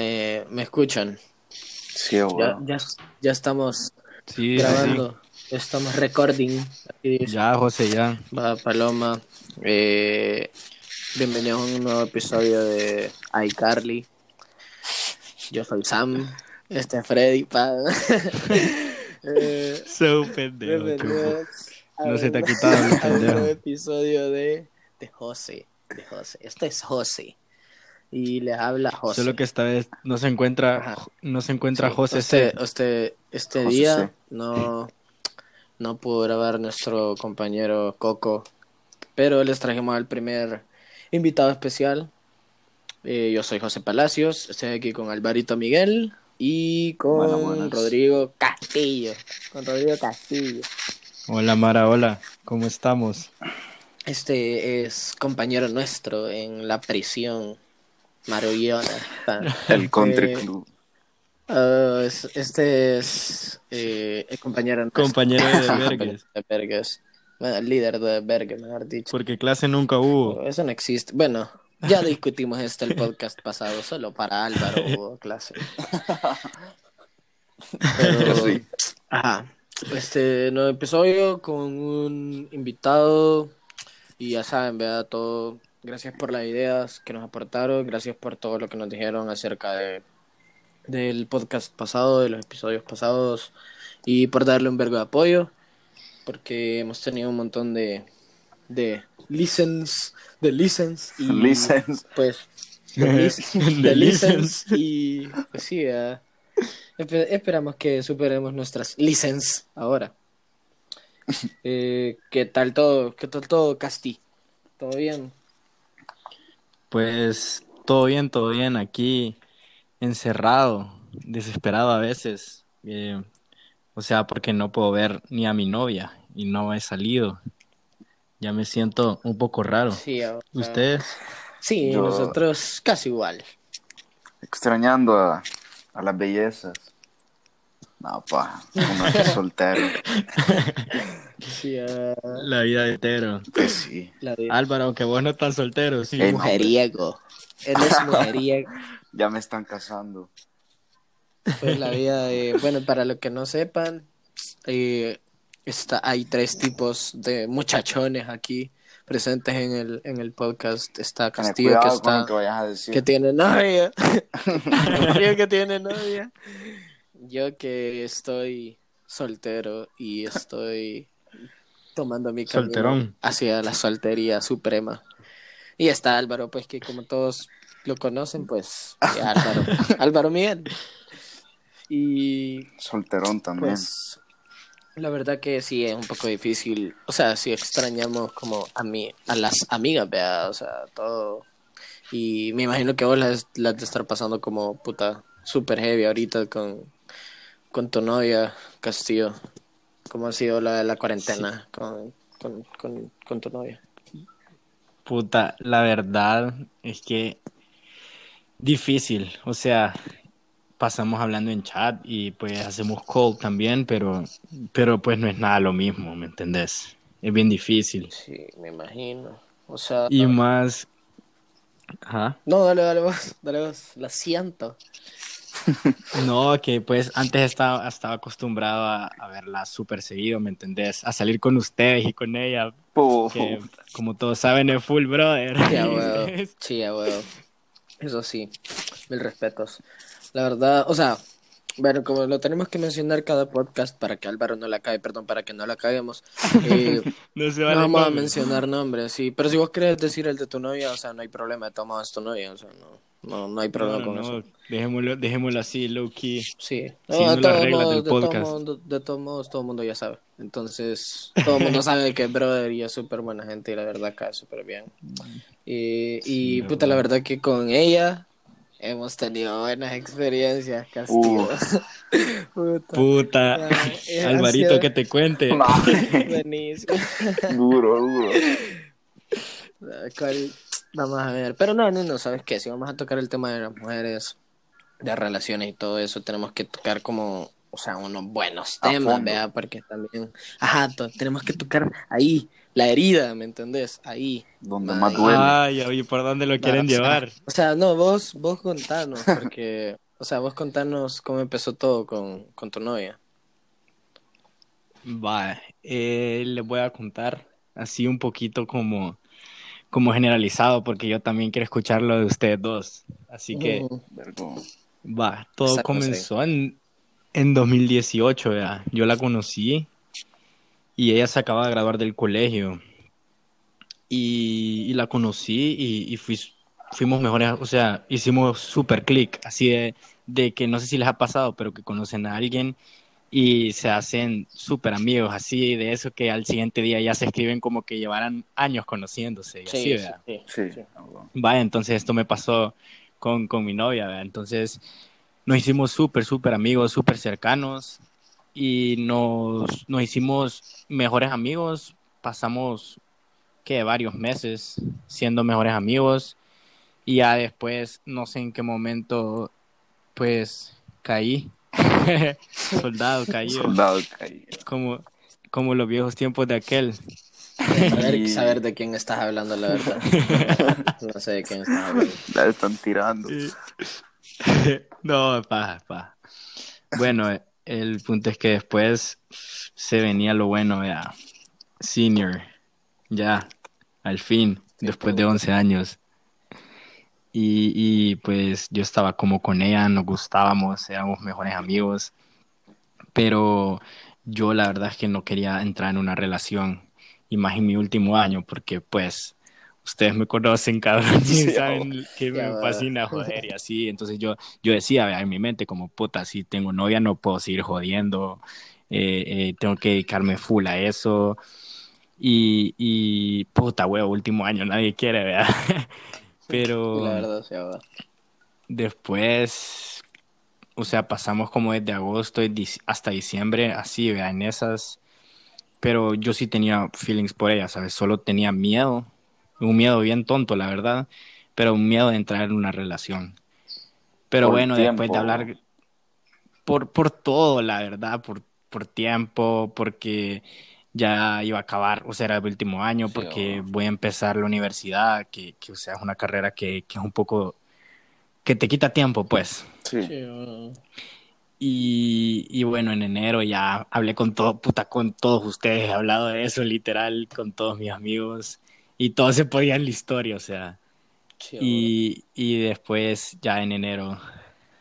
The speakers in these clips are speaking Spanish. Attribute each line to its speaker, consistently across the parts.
Speaker 1: ¿Me, me escuchan?
Speaker 2: Sí,
Speaker 1: Ya,
Speaker 2: bueno.
Speaker 1: ya, ya estamos
Speaker 3: Sí,
Speaker 1: grabando, estamos recording. Aquí
Speaker 3: sí. Ya, José, ya.
Speaker 1: va Paloma. Eh, bienvenidos a un nuevo episodio de iCarly. Yo soy Sam. Este es Freddy. Pa. eh,
Speaker 3: So pendejo. No se te ha quitado el pendejo.
Speaker 1: nuevo episodio de, de José. De José. Este es José. Y les habla José.
Speaker 3: Solo que esta vez no se encuentra,
Speaker 1: Ajá.
Speaker 3: no se encuentra
Speaker 1: Sí,
Speaker 3: José.
Speaker 1: Este,
Speaker 3: este-
Speaker 2: José
Speaker 1: día
Speaker 2: C.
Speaker 1: no, no pudo grabar nuestro compañero Coco, pero les trajimos al primer invitado especial. Eh, yo soy José Palacios, estoy aquí con Alvarito Miguel y con
Speaker 2: Buenas, buenas.
Speaker 1: Rodrigo Castillo. Con Rodrigo Castillo.
Speaker 3: Hola, Mara, hola. ¿Cómo estamos?
Speaker 1: Este es compañero nuestro en la prisión marullona.
Speaker 2: El Country
Speaker 1: Eh,
Speaker 2: Club.
Speaker 1: Es- este es eh, el compañero
Speaker 3: de Vergues.
Speaker 1: de Vergues. Bueno, el líder de Vergues, mejor dicho.
Speaker 3: Porque clase nunca hubo.
Speaker 1: Eso no existe. Bueno, ya discutimos esto el podcast pasado, solo para Álvaro hubo clase. Pero,
Speaker 2: Sí.
Speaker 1: ajá. Este nuevo episodio con un invitado. Y ya saben, vea todo. Gracias por las ideas que nos aportaron. Gracias por todo lo que nos dijeron acerca de del podcast pasado, de los episodios pasados. Y por darle un vergo de apoyo. Porque hemos tenido un montón de, de listens, de listens y
Speaker 2: License.
Speaker 1: pues de,
Speaker 3: listens.
Speaker 1: y pues sí, espe- esperamos que superemos nuestras license ahora. Eh, ¿qué tal todo? ¿Qué tal todo, Casti? ¿Todo bien?
Speaker 3: Pues todo bien, todo bien. Aquí encerrado, desesperado a veces. Eh, o sea, porque no puedo ver ni a mi novia y no he salido. Ya me siento un poco raro.
Speaker 1: Sí,
Speaker 3: ¿Ustedes?
Speaker 1: Sí,
Speaker 2: Yo-
Speaker 1: nosotros casi igual.
Speaker 2: Extrañando a, a las bellezas. No, pa. Uno es soltero.
Speaker 1: Sí, ah,
Speaker 3: La vida de hetero.
Speaker 2: Pues sí.
Speaker 3: Álvaro, aunque vos no estás soltero, sí.
Speaker 2: Ey,
Speaker 1: mujeriego. Él es mujeriego.
Speaker 2: Ya me están casando.
Speaker 1: Pues la vida de, bueno, para los que no sepan, eh, está, hay tres tipos de muchachones aquí presentes en el, en el podcast. Está Castillo que está,
Speaker 2: que vayas a decir.
Speaker 1: que tiene novia. Castillo que tiene novia. Yo que estoy soltero y estoy tomando mi camino
Speaker 3: Solterón.
Speaker 1: hacia la soltería suprema. Y está Álvaro, pues que como todos lo conocen, pues eh, Álvaro, Álvaro Miguel. Y
Speaker 2: Solterón también.
Speaker 1: pues la verdad que sí es un poco difícil, o sea, sí extrañamos como a mí, a las amigas, vea, o sea, todo. Y me imagino que vos las, las de estar pasando como puta super heavy ahorita con, con tu novia, Castillo. ¿Cómo ha sido la, la cuarentena con, con, con, con tu novia?
Speaker 3: Puta, la verdad es que difícil, o sea, pasamos hablando en chat y pues hacemos call también, pero, pero pues no es nada lo mismo, ¿me entendés? Es bien difícil.
Speaker 1: Sí, me imagino. O sea,
Speaker 3: Y más... Ajá.
Speaker 1: no, dale, dale vos, dale vos, la siento.
Speaker 3: No, que pues antes estaba, estaba acostumbrado a, a verla súper seguido, ¿me entendés? A salir con ustedes y con ella, que como todos saben es full brother.
Speaker 1: Sí, a huevo. Sí, a huevo. Eso sí, mil respetos. La verdad, o sea, bueno, como lo tenemos que mencionar cada podcast para que Álvaro no la cae, perdón, para que no la caguemos, eh,
Speaker 3: No se
Speaker 1: no
Speaker 3: vale
Speaker 1: vamos a mencionar nombres, sí. Pero si vos querés decir el de tu novia, o sea, no hay problema, tomas tu novia, o sea, no, no, no hay problema
Speaker 3: No,
Speaker 1: con
Speaker 3: no,
Speaker 1: eso.
Speaker 3: Dejémoslo, dejémoslo así, low key.
Speaker 1: Sí, de modos,
Speaker 3: del
Speaker 1: de modos, de todos modos, todo el mundo ya sabe. Entonces, todo el mundo sabe que es brother y es súper buena gente y la verdad cae súper bien. Y, y
Speaker 3: Sí,
Speaker 1: puta,
Speaker 3: la
Speaker 1: la verdad que con ella hemos tenido buenas experiencias, Castillo.
Speaker 2: Uf.
Speaker 1: Puta.
Speaker 3: Puta,
Speaker 1: Ya, ha
Speaker 3: Alvarito,
Speaker 1: sido
Speaker 3: que te cuente.
Speaker 1: Buenísimo.
Speaker 2: duro, duro.
Speaker 1: ¿Cuál? Vamos a ver. Pero no, no, no, ¿sabes qué? Si vamos a tocar el tema de las mujeres, de relaciones y todo eso, tenemos que tocar como, o sea, unos buenos
Speaker 2: A
Speaker 1: temas. ¿vea? Porque también, ajá, to- tenemos que tocar ahí, la herida, ¿me entendés? Ahí.
Speaker 2: Donde más duele.
Speaker 3: Ay, oye, ¿por dónde lo quieren
Speaker 1: o sea,
Speaker 3: llevar?
Speaker 1: O sea, no, vos, vos contanos, porque, o sea, vos contanos cómo empezó todo con, con tu novia.
Speaker 3: Va, eh, les voy a contar así un poquito como, como generalizado, porque yo también quiero escuchar lo de ustedes dos. Así que.
Speaker 2: Vergo.
Speaker 3: va, todo
Speaker 1: Exacto,
Speaker 3: comenzó en, en 2018, vea. Yo la conocí y ella se acaba de graduar del colegio. Y, y la conocí y, y fui- fuimos mejores, o sea, hicimos super click, así de, de que no sé si les ha pasado, pero que conocen a alguien y se hacen súper amigos, así de eso que al siguiente día ya se escriben como que llevaran años conociéndose y así,
Speaker 1: Sí, sí,
Speaker 3: ¿verdad?
Speaker 1: sí.
Speaker 2: Sí.
Speaker 3: Vaya, entonces esto me pasó con, con mi novia, ¿verdad? Entonces nos hicimos súper, súper amigos, súper cercanos y nos, nos hicimos mejores amigos, pasamos, que Varios meses siendo mejores amigos y ya después, no sé en qué momento, pues caí, soldado caído,
Speaker 2: Soldado caído.
Speaker 3: como, como los viejos tiempos de aquel.
Speaker 1: Saber,
Speaker 2: Y-
Speaker 1: saber de quién estás hablando, la verdad. No sé de quién estás hablando.
Speaker 2: La están tirando.
Speaker 3: no, paja, paja. Bueno, eh, el punto es que después se venía lo bueno, ya. Senior, ya, al fin, después de 11 años. Y, y pues yo estaba como con ella, nos gustábamos, éramos mejores amigos, pero yo la verdad es que no quería entrar en una relación, y más en mi último año, porque pues ustedes me conocen, cabrón, y
Speaker 2: Sí,
Speaker 3: saben que me
Speaker 1: va.
Speaker 3: fascina joder y así, entonces yo, yo decía en mi mente como puta, si tengo novia no puedo seguir jodiendo, eh, eh, tengo que dedicarme full a eso, y, y puta, huevo, último año, nadie quiere, ¿verdad? Pero
Speaker 1: La verdad, sí, va.
Speaker 3: después, o sea, pasamos como desde agosto hasta diciembre, así, vea, en esas. Pero yo sí tenía feelings por ella, ¿sabes? Solo tenía miedo, un miedo bien tonto, la verdad, pero un miedo de entrar en una relación. Pero
Speaker 2: Por
Speaker 3: bueno, después de hablar, por, por todo, la verdad, por, por tiempo, porque ya iba a acabar, o sea, era el último año,
Speaker 2: Sí,
Speaker 3: porque
Speaker 2: oh.
Speaker 3: voy a empezar la universidad, que, que, o sea, es una carrera que, que es un poco, que te quita tiempo, pues.
Speaker 2: Sí.
Speaker 1: Sí, va.
Speaker 3: Y, y bueno, en enero ya hablé con todo, puta, con todos ustedes, he hablado de eso literal, con todos mis amigos, y todos se podían la historia, o sea.
Speaker 1: Sí,
Speaker 3: Y, y después ya en enero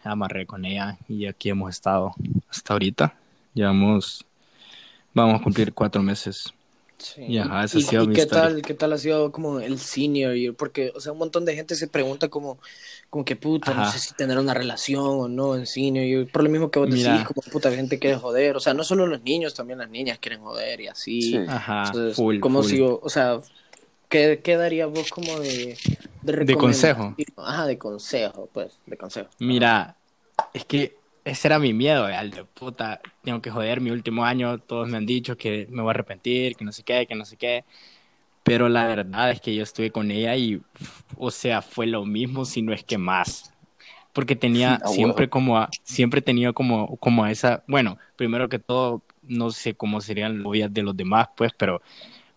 Speaker 3: amarré con ella y aquí hemos estado hasta ahorita. Llevamos, vamos a cumplir cuatro meses.
Speaker 1: Sí.
Speaker 3: Y ajá, esa ha
Speaker 1: ¿Y,
Speaker 3: sido
Speaker 1: y
Speaker 3: mi
Speaker 1: qué
Speaker 3: historia.
Speaker 1: tal, qué tal ha sido como el senior year? Porque, o sea, un montón de gente se pregunta como, como que puta, no
Speaker 3: Ajá.
Speaker 1: sé si tener una relación o no en senior year. Por lo mismo que vos
Speaker 3: Mira.
Speaker 1: decís, como puta, la gente quiere joder. O sea, no solo los niños, también las niñas quieren joder y así.
Speaker 2: Sí.
Speaker 3: Ajá,
Speaker 1: Entonces,
Speaker 3: full,
Speaker 1: como
Speaker 3: full.
Speaker 1: si, o sea, ¿qué, qué darías vos como de, de,
Speaker 3: De consejo.
Speaker 1: Ajá, de consejo, pues, de consejo.
Speaker 3: Mira, es que ese era mi miedo, al de puta, tengo que joder mi último año, todos me han dicho que me voy a arrepentir, que no sé qué, que no sé qué, pero la verdad es que yo estuve con ella y, o sea, fue lo mismo, si no es que más, porque tenía siempre como, a- siempre tenía como, como a esa, bueno, primero que todo, no sé cómo serían las de los demás, pues, pero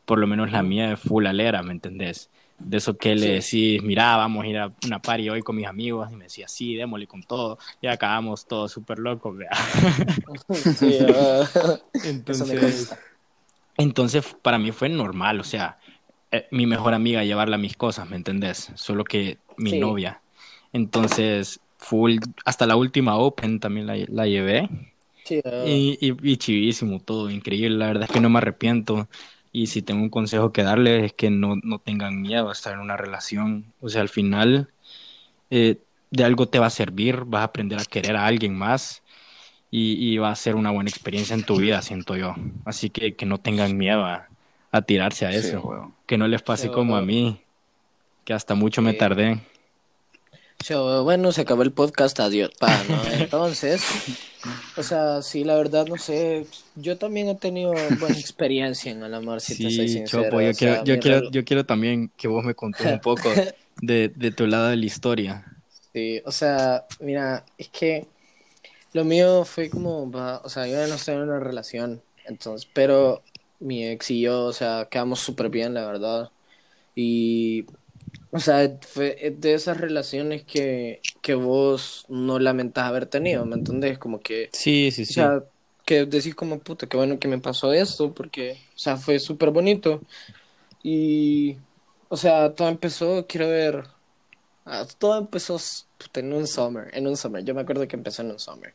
Speaker 3: por lo menos la mía es full alera, ¿me entendés? De eso que le decís, mira, vamos a ir a una party hoy con mis amigos, y me decía, sí, démosle con todo, y acabamos todos súper locos.
Speaker 1: Sí,
Speaker 3: Entonces, entonces, para mí fue normal, o sea, eh, mi mejor amiga llevarla a mis cosas, ¿me entendés? Solo que mi
Speaker 1: Sí.
Speaker 3: novia. Entonces, full, hasta la última Open también la, la llevé.
Speaker 1: Sí,
Speaker 3: Y, y, y chivísimo, todo increíble. La verdad es que no me arrepiento. Y si tengo un consejo que darles es que no, no tengan miedo a estar en una relación. O sea, al final eh, de algo te va a servir, vas a aprender a querer a alguien más y, y va a ser una buena experiencia en tu vida, siento yo. Así que que no tengan miedo a, a tirarse a eso. Que no les pase
Speaker 1: Sí,
Speaker 3: como a mí, que hasta mucho me tardé.
Speaker 1: Sí, bueno, se acabó el podcast, adiós. Pa, ¿no? Entonces, o sea, sí, la verdad, no sé, yo también he tenido buena experiencia en el amor, si te soy
Speaker 3: Sí,
Speaker 1: sincero.
Speaker 3: Chopo, yo
Speaker 1: o
Speaker 3: quiero,
Speaker 1: sea,
Speaker 3: yo
Speaker 1: mi
Speaker 3: quiero,
Speaker 1: rel-
Speaker 3: yo quiero también que vos me contés un poco de, de tu lado de la historia.
Speaker 1: Sí, o sea, mira, es que lo mío fue como, o sea, yo no estoy en una relación, entonces, pero mi ex y yo, o sea, quedamos súper bien, la verdad. Y, o sea, fue de esas relaciones que, que vos no lamentas haber tenido, ¿me entendés? Como que,
Speaker 3: Sí, sí,
Speaker 1: o
Speaker 3: sí.
Speaker 1: sea, que decís como, puta, qué bueno que me pasó esto, porque, o sea, fue súper bonito. Y, o sea, todo empezó, quiero ver, ah, todo empezó puta, en un summer, en un summer, yo me acuerdo que empezó en un summer.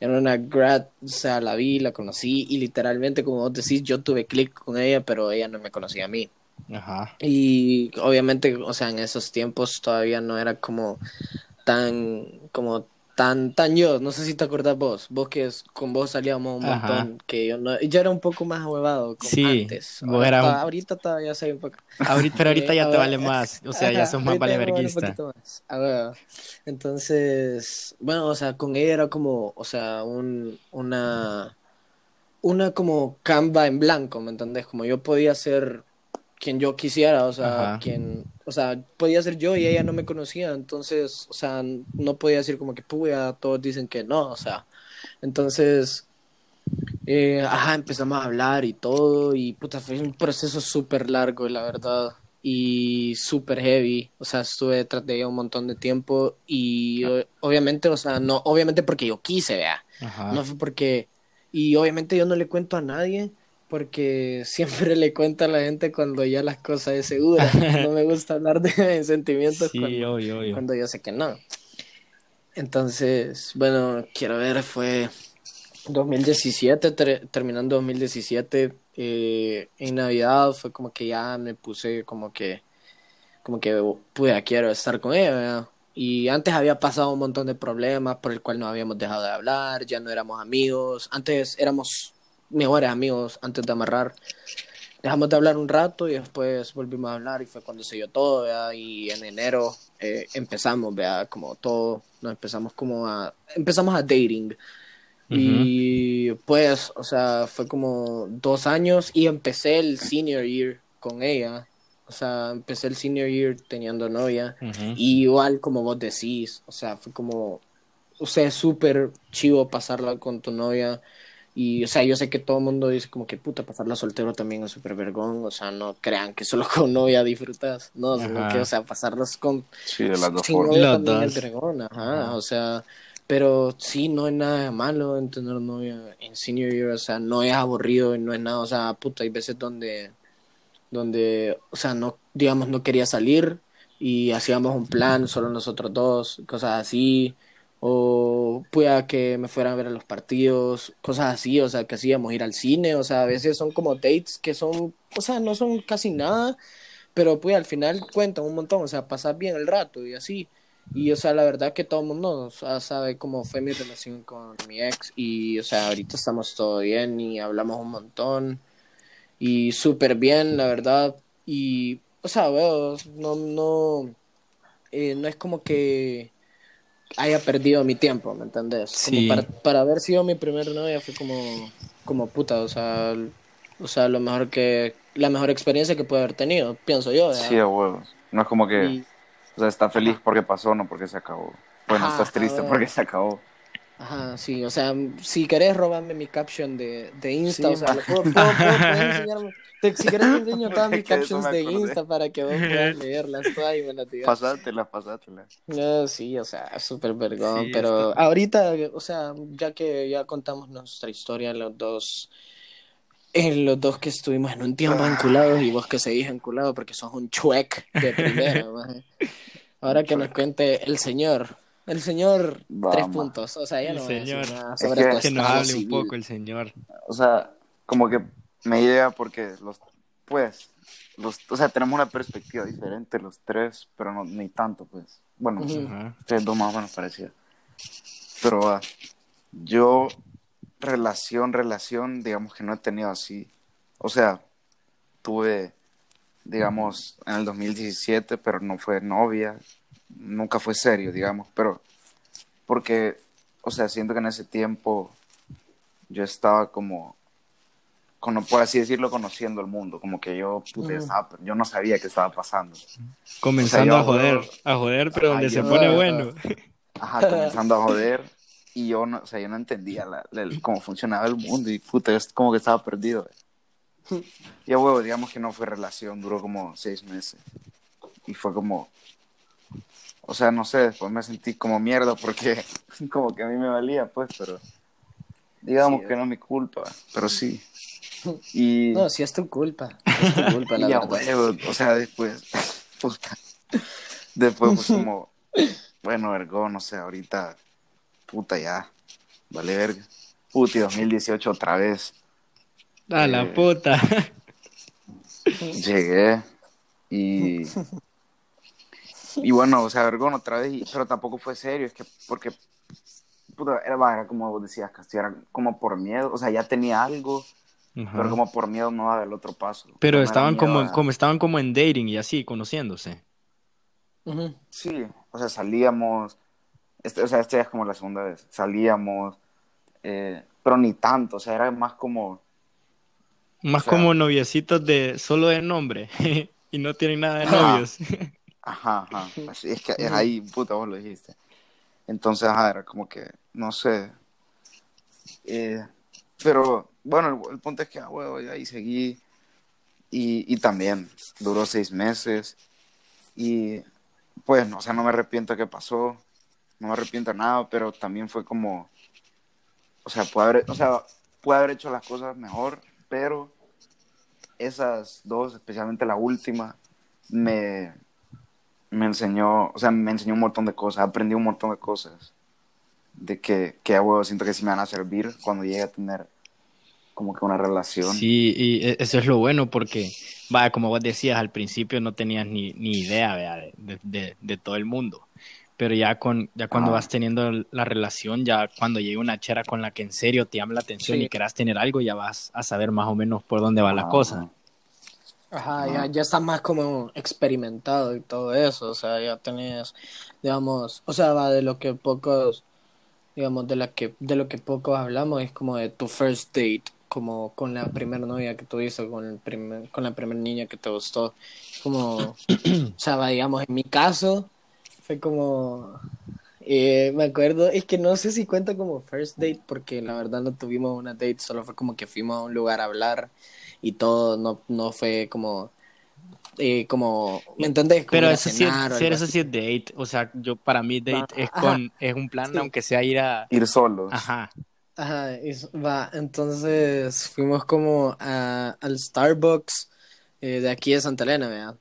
Speaker 1: Era una grad, o sea, la vi, la conocí y literalmente, como vos decís, yo tuve clic con ella, pero ella no me conocía a mí.
Speaker 3: Ajá.
Speaker 1: Y obviamente, o sea, en esos tiempos todavía no era como tan, como tan, tan yo. No sé si te acordás vos, vos que es- con vos salíamos un
Speaker 3: Ajá.
Speaker 1: montón, que yo no, yo era un poco más huevado como
Speaker 3: Sí,
Speaker 1: antes.
Speaker 3: vos
Speaker 1: Ahora,
Speaker 3: eras un-
Speaker 1: ahorita todavía soy un poco.
Speaker 3: Ahorita, pero ahorita ya te vale más. O sea, ya sos más valeverguista.
Speaker 1: Entonces, bueno, o sea, con ella era como, o sea, un, una, una como canva en blanco, ¿me entendés? Como yo podía ser quien yo quisiera, o sea,
Speaker 3: Ajá.
Speaker 1: quien, o sea, podía ser yo y ella no me conocía, entonces, o sea, no podía decir como que, puya, todos dicen que no, o sea, entonces, eh, ajá, empezamos a hablar y todo, y puta, fue un proceso súper largo, la verdad, y súper heavy, o sea, estuve detrás de ella un montón de tiempo, y o- obviamente, o sea, no, obviamente porque yo quise, vea,
Speaker 3: Ajá.
Speaker 1: no fue porque, y obviamente yo no le cuento a nadie, porque siempre le cuento a la gente cuando ya las cosas es segura, no me gusta hablar de sentimientos
Speaker 3: Sí,
Speaker 1: cuando,
Speaker 3: obvio, obvio.
Speaker 1: cuando yo sé que no. Entonces, bueno, quiero ver, fue 2017, ter- terminando 2017, eh, en Navidad fue como que ya me puse como que, como que, pude, quiero estar con ella, ¿verdad? Y antes había pasado un montón de problemas por el cual no habíamos dejado de hablar, ya no éramos amigos, antes éramos mejores amigos antes de amarrar. Dejamos de hablar un rato y después volvimos a hablar y fue cuando se dio todo, ¿verdad? Y en enero eh, empezamos, ¿verdad? Como todo, nos empezamos como a, empezamos a dating. Y pues, o sea, fue como dos años y empecé el senior year con ella. O sea, empecé el senior year teniendo novia. Y igual como vos decís, o sea, fue como, o sea, es súper chivo pasarla con tu novia. Y, o sea, yo sé que todo el mundo dice como que puta, pasarla soltero también es súper vergón. O sea, no crean que solo con novia disfrutas. No, sino
Speaker 3: Ajá.
Speaker 1: que, o sea, pasarlas con
Speaker 2: Sí, de las dos
Speaker 1: sin
Speaker 2: formas.
Speaker 1: novia también es vergón, ajá,
Speaker 3: Ajá.
Speaker 1: o sea, pero sí, no hay nada de malo en tener novia en senior year, o sea, no es aburrido y no es nada, o sea, puta, hay veces donde, donde, o sea, no, digamos, no quería salir y hacíamos un plan solo nosotros dos, cosas así, o pueda que me fueran a ver a los partidos, cosas así, o sea, que hacíamos ir al cine, o sea, a veces son como dates que son, o sea, no son casi nada, pero pues al final cuentan un montón, o sea, pasar bien el rato y así. Y, o sea, la verdad que todo el mundo sabe cómo fue mi relación con mi ex y, o sea, ahorita estamos todo bien y hablamos un montón y súper bien, la verdad. Y, o sea, veo, no, no, eh, no es como que haya perdido mi tiempo, ¿me entendés? Como
Speaker 3: Sí.
Speaker 1: para, para haber sido mi primer novia fue como, como puta, o sea, o sea, lo mejor que, la mejor experiencia que pude haber tenido, pienso yo, ¿verdad?
Speaker 2: Sí, a huevos. No es como que,
Speaker 1: Y-
Speaker 2: o sea, está feliz porque pasó, no porque se acabó. Bueno,
Speaker 1: Ajá,
Speaker 2: estás triste porque se acabó.
Speaker 1: Ajá, sí, o sea, si querés robarme mi caption de, de Insta,
Speaker 2: Sí,
Speaker 1: o sea,
Speaker 2: man.
Speaker 1: lo puedo, puedo, puedo, puedes enseñarme. Te- si querés te enseño todas mis captions de. Insta para que vos puedas leerlas todas y me las digas. No, sí, o sea, súper vergón,
Speaker 3: Sí,
Speaker 1: pero
Speaker 3: está-
Speaker 1: ahorita, o sea, ya que ya contamos nuestra historia, los dos, eh, los dos que estuvimos en un tiempo vinculados y vos que seguís vinculado porque sos un chuec de primera, maje. Ahora que nos cuente el señor, el señor tres puntos, o sea, ya
Speaker 3: El
Speaker 1: no voy a decir
Speaker 3: señor.
Speaker 1: nada
Speaker 2: Es
Speaker 1: sobre
Speaker 2: que-
Speaker 3: Que nos hable un poco el señor.
Speaker 2: O sea, como que me llega porque los, pues, los, o sea, tenemos una perspectiva diferente los tres, pero no, ni tanto, pues. Bueno,
Speaker 1: Ujú.
Speaker 3: Ajá.
Speaker 2: ustedes dos más o menos parecidas. Pero va, yo, relación, relación, digamos que no he tenido así. O sea, tuve, digamos, en el 2017, pero no fue novia, nunca fue serio, digamos, pero porque, o sea, siento que en ese tiempo yo estaba como, como por así decirlo, conociendo el mundo, como que yo, puta, estaba- yo no sabía qué estaba pasando.
Speaker 3: Comenzando
Speaker 2: O sea,
Speaker 3: a joder, a joder, pero
Speaker 2: Ajá,
Speaker 3: donde se pone bueno.
Speaker 2: Ajá, comenzando a joder. Y yo no, o sea, yo no entendía la- la- el- cómo funcionaba el mundo y puta, yo como que estaba perdido. Y a huevo, digamos que no fue relación, duró como seis meses. Y fue como, o sea, no sé, después me sentí como mierda porque como que a mí me valía, pues, pero digamos
Speaker 1: Sí,
Speaker 2: que no es mi culpa, pero sí. Y,
Speaker 1: No, sí es tu culpa. Es tu culpa, la
Speaker 2: y
Speaker 1: verdad.
Speaker 2: huevo, o sea, después, puta, después pues como, bueno, vergo, no sé, ahorita, puta ya, vale verga. Puta, y 2018 otra vez.
Speaker 3: A la
Speaker 2: Eh,
Speaker 3: puta.
Speaker 2: Llegué y. Y bueno, o sea, vergón otra vez, y- pero tampoco fue serio, es que porque. Puta, era, como vos decías, Castillo, era como por miedo, o sea, ya tenía algo,
Speaker 3: Ajá.
Speaker 2: pero como por miedo no dar el otro paso.
Speaker 3: Pero
Speaker 2: No
Speaker 3: estaban como,
Speaker 2: a-
Speaker 3: como estaban como en dating y así, conociéndose.
Speaker 2: Sí, o sea, salíamos, este, o sea, esta ya es como la segunda vez, salíamos, eh, pero ni tanto, o sea, era más como.
Speaker 3: Más
Speaker 2: O sea-
Speaker 3: como noviecitos de solo de nombre y no tienen nada de novios.
Speaker 2: Ajá, ajá. Así es que es ahí, puta, vos lo dijiste. Entonces, ajá, era como que, no sé. Eh, pero, bueno, el, el punto es que, ah, huevo, ya ahí seguí. Y, y también duró seis meses. Y, pues, no, o sea, no me arrepiento que pasó. No me arrepiento de nada, pero también fue como, o sea, pude haber, o sea, pude haber hecho las cosas mejor, pero esas dos, especialmente la última, me, me enseñó, o sea, me enseñó un montón de cosas, aprendí un montón de cosas, de que, que a huevo siento que sí me van a servir cuando llegue a tener como que una relación.
Speaker 3: Sí, y e- eso es lo bueno porque, vaya, como vos decías, al principio no tenías ni, ni idea, de, de- de- de todo el mundo. Pero ya con, ya cuando
Speaker 2: Ah.
Speaker 3: vas teniendo la relación, ya cuando llega una chera con la que en serio te llama la atención
Speaker 1: Sí.
Speaker 3: y quieras tener algo, ya vas a saber más o menos por dónde va la
Speaker 2: Ajá.
Speaker 3: cosa.
Speaker 1: Ajá, ya, ya está más como experimentado y todo eso, o sea, ya tenés, digamos, o sea, va de lo que pocos, digamos, de la que, de lo que pocos hablamos es como de tu first date, como con la primera novia que tuviste, con el primer, con la primera niña que te gustó, como, o sea, va, digamos, en mi caso, fue como, eh, me acuerdo, es que no sé si cuenta como first date, porque la verdad no tuvimos una date, solo fue como que fuimos a un lugar a hablar y todo, no, no fue como, eh, como, ¿me entendés? Como
Speaker 3: Pero eso sí, eso sí es date. O sea, yo para mí date
Speaker 1: Va,
Speaker 3: es
Speaker 1: ajá.
Speaker 3: con, es un plan,
Speaker 1: Sí.
Speaker 3: aunque sea ir a,
Speaker 2: Ir solos.
Speaker 3: ajá.
Speaker 1: Ajá, va, entonces fuimos como a, al Starbucks eh, de aquí de Santa Elena, ¿verdad?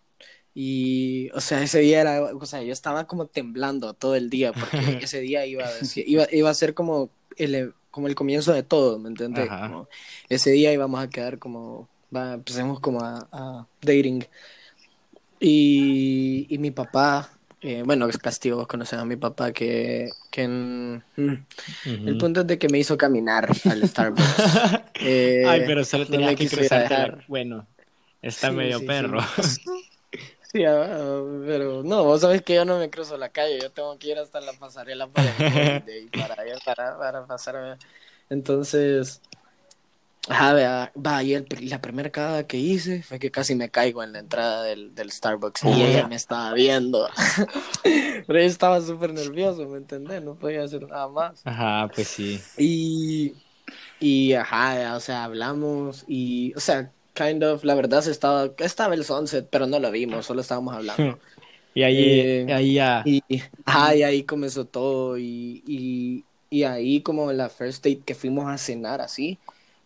Speaker 1: Y, o sea, ese día era, o sea, yo estaba como temblando todo el día, porque ese día iba a decir, iba, iba a ser como el, como el comienzo de todo, ¿me entiendes? Como ese día íbamos a quedar como, va, empecemos como a, a dating. Y, y mi papá, eh, bueno, es castigo, vos conocés a mi papá, que, que en- mm, el punto es de que me hizo caminar al Starbucks. Eh,
Speaker 3: Ay, pero solo
Speaker 1: no
Speaker 3: tenías
Speaker 1: me
Speaker 3: que
Speaker 1: dejar.
Speaker 3: Bueno, está
Speaker 1: Sí,
Speaker 3: medio
Speaker 1: sí,
Speaker 3: perro.
Speaker 1: sí. Sí, ah, pero no, vos sabés que yo no me cruzo la calle, yo tengo que ir hasta la pasarela para, de para, para, para pasarme. Entonces, ajá, vea, va, y el- la primera cagada que hice fue que casi me caigo en la entrada del, del Starbucks y ella me estaba viendo. Pero yo estaba súper nervioso, ¿me entendés? No podía hacer nada más.
Speaker 3: Ajá, pues sí.
Speaker 1: Y, y ajá, o sea, hablamos y, o sea, kind of, la verdad se estaba, estaba el sunset, pero no lo vimos, solo estábamos hablando.
Speaker 3: Y ahí,
Speaker 1: Eh,
Speaker 3: ahí ya.
Speaker 1: Y, ajá, y ahí comenzó todo y, y, y ahí como la first date que fuimos a cenar así,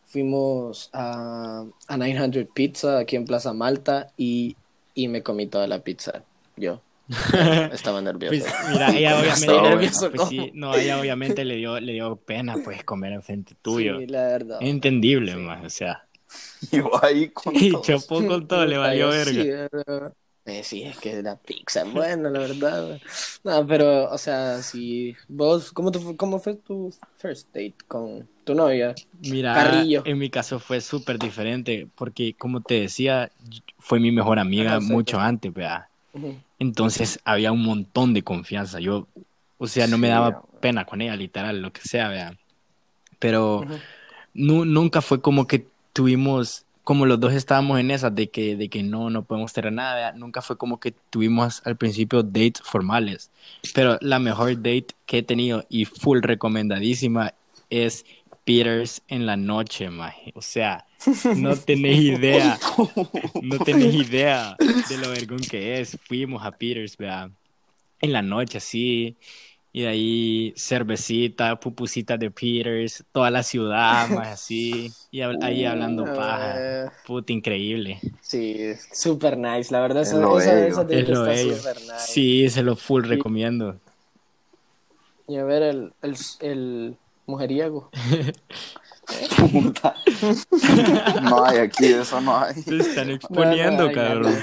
Speaker 1: fuimos a, a 900 Pizza aquí en Plaza Malta y, y me comí toda la pizza, yo. Estaba nervioso.
Speaker 3: Pues mira, ella obviamente,
Speaker 1: nervioso,
Speaker 3: pues sí, no, ella obviamente le dio, le dio pena pues comer enfrente tuyo.
Speaker 1: Sí, la verdad.
Speaker 3: Entendible,
Speaker 1: Sí.
Speaker 3: más, o sea.
Speaker 2: Y ahí con
Speaker 3: Y
Speaker 2: todos.
Speaker 3: chapó con todo, le valió
Speaker 1: sí,
Speaker 3: verga.
Speaker 1: ¿verdad? Eh, sí, es que la pizza es buena, la verdad. No, pero, o sea, si vos, ¿cómo, te fue, ¿cómo fue tu first date con tu novia?
Speaker 3: Mira,
Speaker 1: Carrillo.
Speaker 3: en mi caso fue súper diferente, porque como te decía, fue mi mejor amiga
Speaker 1: sí,
Speaker 3: mucho antes, ¿verdad?
Speaker 1: Ujú.
Speaker 3: Entonces había un montón de confianza. Yo, o sea, no me
Speaker 2: Sí,
Speaker 3: daba
Speaker 2: güey.
Speaker 3: pena con ella, literal, lo que sea, ¿verdad? Pero
Speaker 1: Ujú.
Speaker 3: nu- nunca fue como que tuvimos, como los dos estábamos en esas de que, de que no, no podemos tener nada, nunca fue como que tuvimos al principio dates formales. Pero la mejor date que he tenido y full recomendadísima es Peters en la noche, maje. O sea, no tenés idea. No tenés idea de lo vergón que es. Fuimos a Peters, vea. En la noche, así. Y de ahí cervecita, pupusita de Peters, toda la ciudad, más así. Y hab- ahí hablando paja.
Speaker 1: Eh,
Speaker 3: Puta, increíble.
Speaker 1: Sí, super nice. La verdad,
Speaker 2: Es
Speaker 1: eso,
Speaker 2: lo
Speaker 1: de
Speaker 3: Es lo
Speaker 1: está
Speaker 3: bello.
Speaker 1: super nice.
Speaker 3: Sí, se lo full recomiendo.
Speaker 1: Y a ver el, el, el mujeriego.
Speaker 2: Puta. No hay aquí, eso no hay.
Speaker 3: Se están exponiendo,
Speaker 1: no, no,
Speaker 3: cabrón.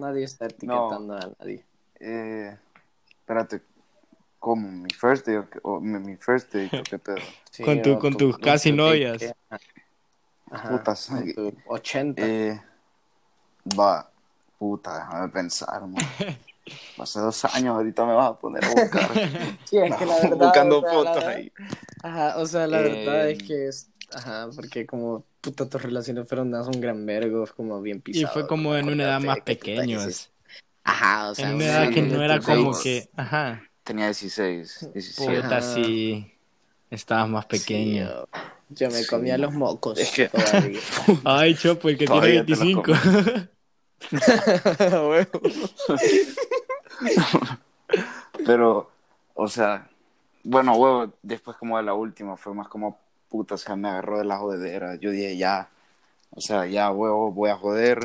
Speaker 1: Nadie está etiquetando a nadie.
Speaker 2: Eh, espérate, ¿cómo? ¿Mi first day o, mi, mi first day? ¿o ¿Qué pedo?
Speaker 1: Sí,
Speaker 3: Con tu- con tus casi
Speaker 1: tu-
Speaker 3: novias.
Speaker 1: que- Ajá,
Speaker 2: Putas.
Speaker 1: con tu 80.
Speaker 2: Eh, va, puta, déjame pensar, man. Hace dos años, ahorita me vas a poner a buscar.
Speaker 1: sí, es que la verdad.
Speaker 2: buscando
Speaker 1: o sea, la
Speaker 2: fotos
Speaker 1: verdad-
Speaker 2: ahí.
Speaker 1: Ajá, o sea, la
Speaker 2: Eh,
Speaker 1: verdad es que es. Ajá, porque como puta tus relaciones fueron dadas un gran vergo, como bien
Speaker 3: Y
Speaker 1: pisado.
Speaker 3: fue como en una edad más pequeños.
Speaker 1: Ajá, o sea,
Speaker 3: En
Speaker 1: un
Speaker 3: una edad que no era como que, ajá,
Speaker 2: Tenía 16, 17.
Speaker 3: puta, sí, estabas más
Speaker 1: Sí,
Speaker 3: pequeño.
Speaker 1: yo, yo me
Speaker 2: Sí.
Speaker 1: comía los mocos.
Speaker 2: Es que-
Speaker 1: todavía.
Speaker 3: Ay, Chopo, el que tiene
Speaker 2: Todavía te lo
Speaker 3: 25.
Speaker 1: Huevo.
Speaker 2: Pero, o sea, bueno, huevo, después como de la última fue más como puta, o sea, me agarró de la jodedera. Yo dije, ya, o sea, ya, huevo, voy a joder,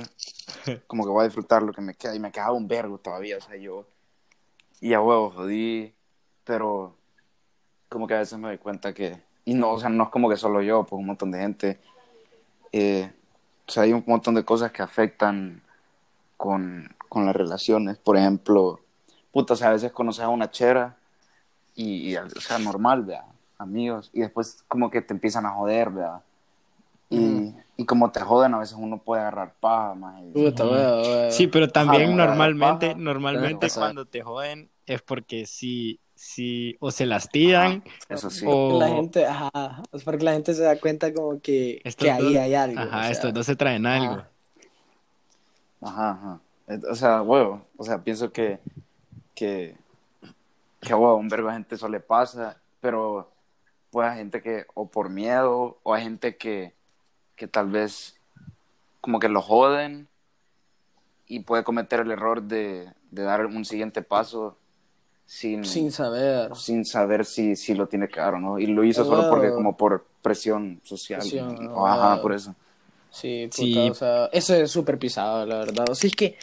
Speaker 2: como que voy a disfrutar lo que me queda. Y me quedaba un vergo todavía, o sea, yo, y a huevo, jodí, pero como que a veces me doy cuenta que, y no, o sea, no es como que solo yo, pues un montón de gente, eh, o sea, hay un montón de cosas que afectan con, con las relaciones. Por ejemplo, puta, o sea, a veces conoces a una chera y, y, o sea, normal, vea, amigos, y después como que te empiezan a joder, vea. Y,
Speaker 1: Ujú.
Speaker 2: Y como te joden, a veces uno puede agarrar paja, más.
Speaker 3: Sí, pero también
Speaker 2: Ajá,
Speaker 3: normalmente,
Speaker 2: ajá.
Speaker 3: normalmente
Speaker 1: Ajá.
Speaker 3: cuando te joden es porque sí, sí, o se las tiran,
Speaker 2: Eso sí.
Speaker 3: o
Speaker 1: La gente, ajá, es porque la gente se da cuenta como que, que ahí
Speaker 3: dos-
Speaker 1: hay algo.
Speaker 3: ajá,
Speaker 1: o sea,
Speaker 3: estos dos se traen algo.
Speaker 1: ajá.
Speaker 2: Ajá, ajá. Et- O sea, huevo, o sea, pienso que, que, que huevo, un vergo de gente eso le pasa, pero pues hay gente que, o por miedo, o hay gente que, que tal vez como que lo joden y puede cometer el error de, de dar un siguiente paso sin,
Speaker 1: Sin saber.
Speaker 2: sin saber si, si lo tiene que dar o no. Y lo hizo
Speaker 1: Ah,
Speaker 2: solo porque como por presión social.
Speaker 1: Presión,
Speaker 2: o ajá,
Speaker 1: huevo.
Speaker 2: por eso.
Speaker 1: Sí, puta,
Speaker 3: Sí.
Speaker 1: o sea, eso es súper pisado, la verdad. O sea, es que,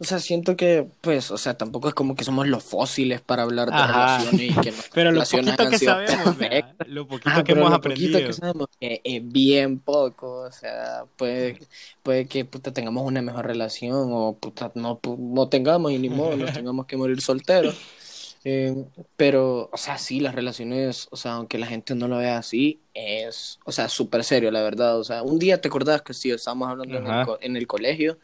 Speaker 1: o sea, siento que, pues, o sea, tampoco es como que somos los fósiles para hablar de
Speaker 3: Ajá.
Speaker 1: relaciones y que
Speaker 3: Pero lo
Speaker 1: relaciones
Speaker 3: poquito
Speaker 1: han
Speaker 3: que
Speaker 1: sido
Speaker 3: sabemos, vea, lo poquito
Speaker 1: Ah,
Speaker 3: que hemos
Speaker 1: lo
Speaker 3: aprendido.
Speaker 1: poquito que sabemos que es bien poco, o sea, puede, puede que puta, tengamos una mejor relación o puta, no, no tengamos y ni modo, nos tengamos que morir solteros. Eh, pero, o sea, sí, las relaciones, o sea, aunque la gente no lo vea así, es, o sea, súper serio, la verdad. O sea, un día te acordás que sí, estábamos hablando en el, co- en el colegio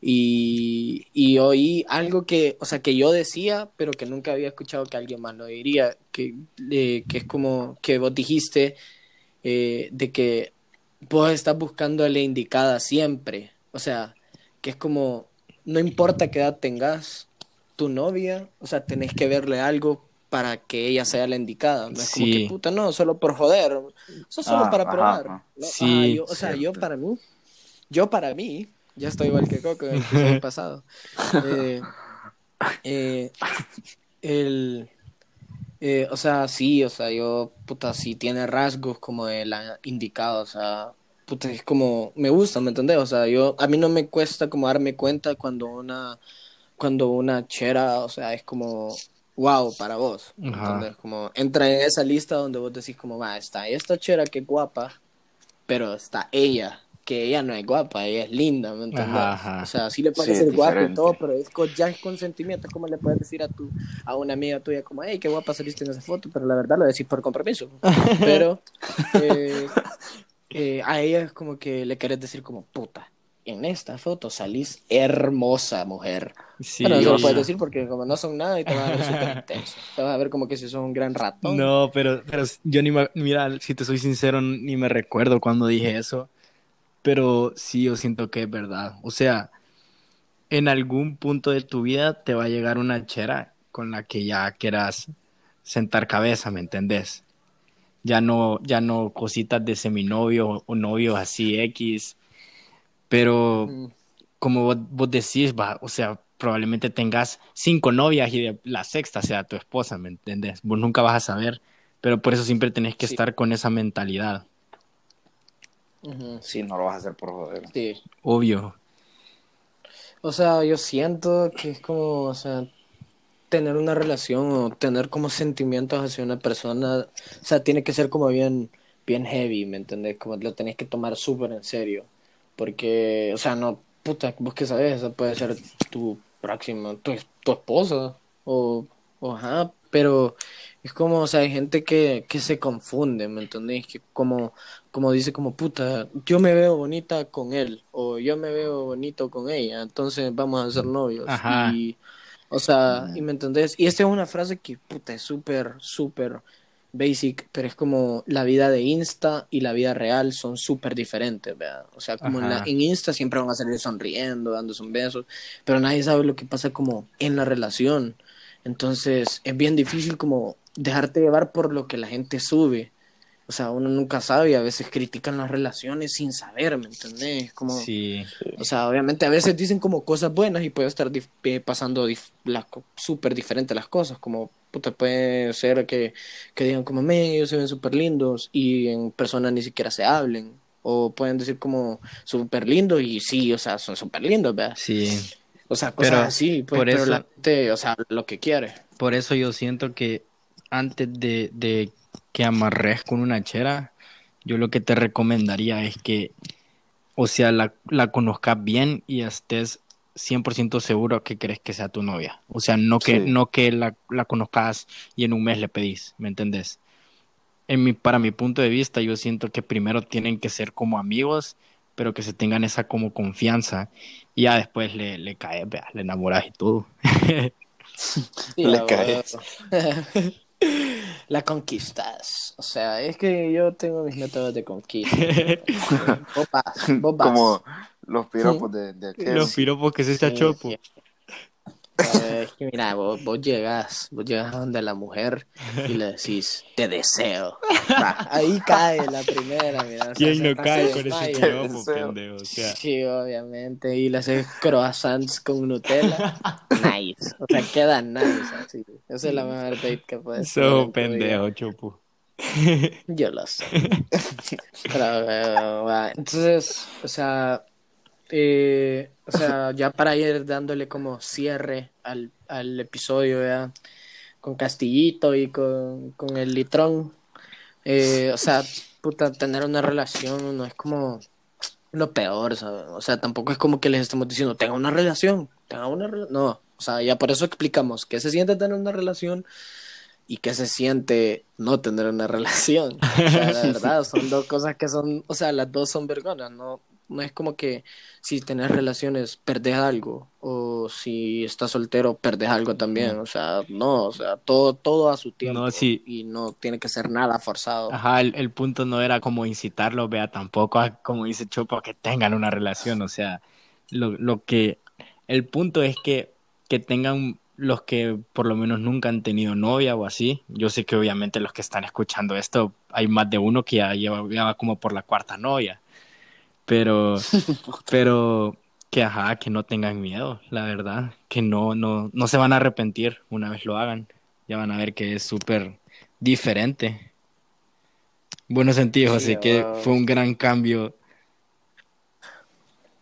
Speaker 1: y, y oí algo que, o sea, que yo decía, pero que nunca había escuchado que alguien más lo diría, que, eh, que es como que vos dijiste eh, de que vos estás buscando a la indicada siempre, o sea, que es como, no importa qué edad tengas tu novia, o sea, tenés que verle algo para que ella sea la indicada, no es como que puta, no, solo por joder, o sea, solo
Speaker 2: Ah,
Speaker 1: para probar.
Speaker 2: ajá.
Speaker 1: ¿no?
Speaker 3: Sí,
Speaker 1: yo- o sea, yo para mí, yo para mí, ya estoy igual que Coco en el episodio pasado. Eh, eh, el, eh, o sea, sí, o sea, yo, puta, sí tiene rasgos como de la indicada, o sea, puta, es como, me gusta, ¿me entendés? O sea, yo, a mí no me cuesta como darme cuenta cuando una, cuando una chera, o sea, es como, wow, para vos, ¿me entendés? Como, entra en esa lista donde vos decís como, va, está esta chera que guapa, pero está ella, que ella no es guapa, ella es linda, ¿me entendés?
Speaker 3: Ajá, ajá.
Speaker 1: O sea, sí le puedes
Speaker 2: Sí,
Speaker 1: ser
Speaker 2: es
Speaker 1: guapo y todo, pero es con, ya es con sentimiento, es como le puedes decir a tu, a una amiga tuya como, hey, qué guapa saliste en esa foto, pero la verdad lo decís por compromiso. Pero eh, eh, a ella es como que le querés decir como, puta, en esta foto salís hermosa, mujer.
Speaker 3: Sí,
Speaker 1: Pero eso lo puedes decir porque como no son nada y te vas a ver súper intenso. Te vas a ver como que si sos un gran ratón.
Speaker 3: No, pero, pero yo ni me, mira, si te soy sincero, ni me recuerdo cuando dije eso, pero sí yo siento que es verdad. O sea, en algún punto de tu vida te va a llegar una chera con la que ya quieras sentar cabeza, ¿me entendés? ya no, ya no cositas de seminovio o novios así X, pero
Speaker 1: Mm.
Speaker 3: como vos, vos decís, va, o sea, probablemente tengas cinco novias y de la sexta sea tu esposa, ¿me entiendes? Vos nunca vas a saber, pero por eso siempre tenés que
Speaker 1: Sí.
Speaker 3: estar con esa mentalidad,
Speaker 1: Ujú,
Speaker 2: Sí, no lo vas a hacer por joder.
Speaker 1: Sí.
Speaker 3: obvio.
Speaker 1: O sea, yo siento que es como, o sea, tener una relación o tener como sentimientos hacia una persona, o sea, tiene que ser como bien, bien heavy, ¿me entendés? Como lo tenés que tomar súper en serio. Porque, o sea, no, puta, vos que sabés, esa puede ser tu próxima, tu, tu esposa, o, o ajá, pero es como, o sea, hay gente que, que se confunde, ¿me entendés? Que como, como dice como, puta, yo me veo bonita con él, o yo me veo bonito con ella, entonces vamos a ser novios.
Speaker 3: Ajá.
Speaker 1: Y, o sea, y me entendés, y esta es una frase que, puta, es súper, súper basic, pero es como la vida de Insta y la vida real son súper diferentes, ¿verdad? O sea, como en, la, en Insta siempre van a salir sonriendo, dándose un beso, pero nadie sabe lo que pasa como en la relación. Entonces, es bien difícil como dejarte llevar por lo que la gente sube. O sea, uno nunca sabe y a veces critican las relaciones sin saber, ¿me entendés? Como,
Speaker 3: Sí,
Speaker 1: o sea, obviamente a veces dicen como cosas buenas y puede estar dif- eh, pasando dif- co- súper diferentes las cosas, como puta, puede ser que, que digan como, me, ellos se ven súper lindos y en persona ni siquiera se hablen, o pueden decir como súper lindos y sí, o sea, son súper lindos, ¿verdad?
Speaker 3: sí.
Speaker 1: O sea, cosas
Speaker 3: Pero
Speaker 1: así, pues,
Speaker 3: por
Speaker 1: pero
Speaker 3: eso-
Speaker 1: la gente, o sea, lo que quiere.
Speaker 3: Por eso yo siento que antes de, de que amarres con una chera, yo lo que te recomendaría es que, o sea, la, la conozcas bien y estés 100% seguro que crees que sea tu novia. O sea, no que,
Speaker 2: Sí.
Speaker 3: no que la, la conozcas y en un mes le pedís, ¿me entendés? En mi, para mi punto de vista, yo siento que primero tienen que ser como amigos, pero que se tengan esa como confianza y ya después le, le caes, vea, le enamoras y todo.
Speaker 1: Sí,
Speaker 2: Le caes.
Speaker 1: verdad. La conquistas. O sea, es que yo tengo mis métodos de conquista. Vos vas, vos vas.
Speaker 2: Como los piropos de, de aquel.
Speaker 3: Los piropos que se echa
Speaker 1: Sí,
Speaker 3: chopo.
Speaker 1: sí. Eh, Es que mira, vos, vos llegas, vos llegas a donde la mujer y le decís, te deseo. Va, ahí cae la primera, mira. o sea,
Speaker 3: ¿Quién
Speaker 1: se-
Speaker 3: no cae con ese piropo,
Speaker 2: deseo.
Speaker 3: pendejo? O sea,
Speaker 1: Sí, obviamente. Y le haces croissants con Nutella. Nice. O sea, queda nice así. Esa es la mejor date que puedes vida.
Speaker 3: pendejo, chopo.
Speaker 1: Yo lo sé. Pero, eh, va, entonces, o sea, eh, o sea, ya para ir dándole como cierre al, al episodio, ya, con Castillito y con, con el litrón, eh, o sea, puta, tener una relación no es como lo peor, ¿sabes? O sea, tampoco es como que les estemos diciendo, tenga una relación, tenga una relación. No, o sea, ya por eso explicamos qué se siente tener una relación y qué se siente no tener una relación. O sea, la verdad, son dos cosas que son, o sea, las dos son vergonas, ¿no? No es como que si tenés relaciones perdés algo o si estás soltero perdés algo también, o sea, no, o sea, todo todo a su tiempo
Speaker 3: No, sí.
Speaker 1: y no tiene que ser nada forzado.
Speaker 3: Ajá, el, el punto no era como incitarlos, vea, tampoco a, como dice Chopo, a que tengan una relación. O sea, lo, lo que. El punto es que, que tengan los que por lo menos nunca han tenido novia o así. Yo sé que obviamente los que están escuchando esto, hay más de uno que ya lleva, ya va como por la cuarta novia. Pero, pero que ajá, que no tengan miedo, la verdad. Que no, no, no se van a arrepentir una vez lo hagan. Ya van a ver que es súper diferente. Buenos sentidos,
Speaker 1: Sí,
Speaker 3: así que fue un gran cambio.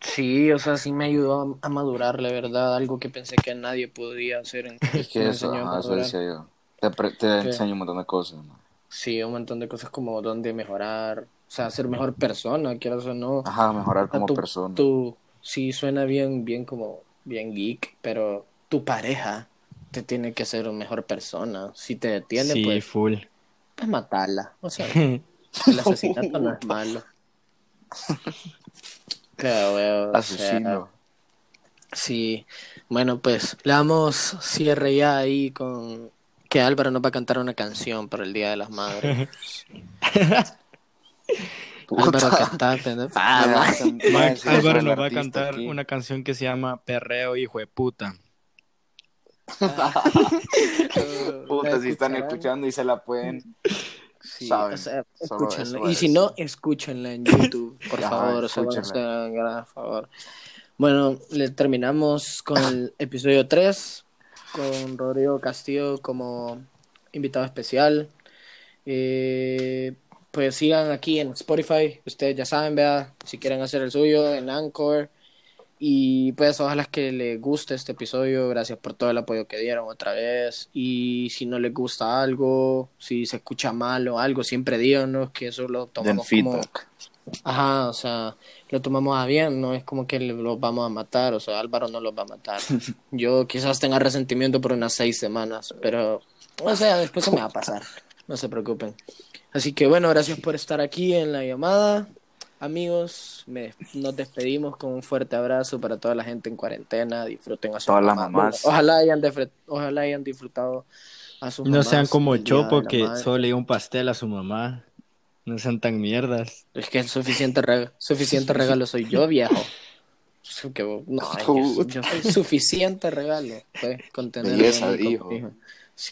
Speaker 1: Sí, o sea, sí me ayudó a, madurar, la verdad, algo que pensé que nadie podía hacer. En,
Speaker 2: Es que
Speaker 1: me
Speaker 2: eso,
Speaker 1: enseñó a
Speaker 2: ajá, eso
Speaker 1: madurar.
Speaker 2: decía yo. Te, pre- te enseño un montón de cosas. ¿no?
Speaker 1: Sí, un montón de cosas como dónde mejorar, o sea, ser mejor persona, quieras o no.
Speaker 2: Ajá, mejorar como
Speaker 1: tu-
Speaker 2: persona.
Speaker 1: tu- sí, suena bien, bien como, bien geek, pero tu pareja te tiene que ser una mejor persona. Si te detiene,
Speaker 3: Sí,
Speaker 1: pues,
Speaker 3: full.
Speaker 1: pues matarla. O sea, el asesinato no es malo. Claro, weón, o sea,
Speaker 2: Asesino.
Speaker 1: Sí, bueno, pues le damos cierre ya ahí con que Álvaro nos va a cantar una canción para el Día de las Madres. Álvaro
Speaker 2: Puta.
Speaker 1: canta, pendejo.
Speaker 2: Me
Speaker 1: Ah,
Speaker 3: Max Álvaro nos va a cantar
Speaker 2: aquí.
Speaker 3: una canción que se llama Perreo, hijo de puta.
Speaker 2: Puta, si están
Speaker 1: ¿La
Speaker 2: escuchando y se la pueden.
Speaker 1: Sí,
Speaker 2: saben.
Speaker 1: o sea,
Speaker 2: Solo
Speaker 1: escúchenla.
Speaker 2: eso
Speaker 1: Y si no, escúchenla en YouTube, por favor. Un gran favor. Bueno, le terminamos con el episodio 3, con Rodrigo Castillo como invitado especial. Eh, pues sigan aquí en Spotify, ustedes ya saben, vea, si quieren hacer el suyo en Anchor. Y pues ojalá que les guste este episodio, gracias por todo el apoyo que dieron otra vez. Y si no les gusta algo, si se escucha mal o algo, siempre díganos que eso lo tomamos como... Ajá, o sea, lo tomamos a bien, no es como que los vamos a matar, o sea, Álvaro no los va a matar. Yo quizás tenga resentimiento por unas seis semanas, pero, o sea, después se me va a pasar, no se preocupen. Así que bueno, gracias por estar aquí en la llamada. Amigos, me- nos despedimos con un fuerte abrazo para toda la gente en cuarentena. Disfruten a sus
Speaker 2: Todas las
Speaker 1: mamás. Ojalá hayan, ojalá hayan disfrutado a sus
Speaker 3: Y no sean como Chopo que
Speaker 1: Madre.
Speaker 3: solo le dio un pastel a su mamá. No sean tan mierdas.
Speaker 1: Es que el suficiente, reg- suficiente regalo soy yo, viejo. Que, no, yo soy suficiente regalo. Pues, con tener
Speaker 2: Belleza,
Speaker 1: hijo,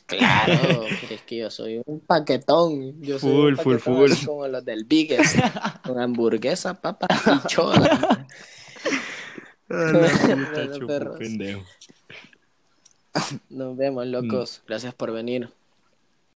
Speaker 1: claro, es que yo soy un paquetón. Yo soy
Speaker 3: Full,
Speaker 1: un
Speaker 3: full,
Speaker 1: paquetón
Speaker 3: full.
Speaker 1: como los del Biggest. Con hamburguesa, papa y chola.
Speaker 3: Pendejo.
Speaker 1: Nos vemos, locos. Gracias por venir.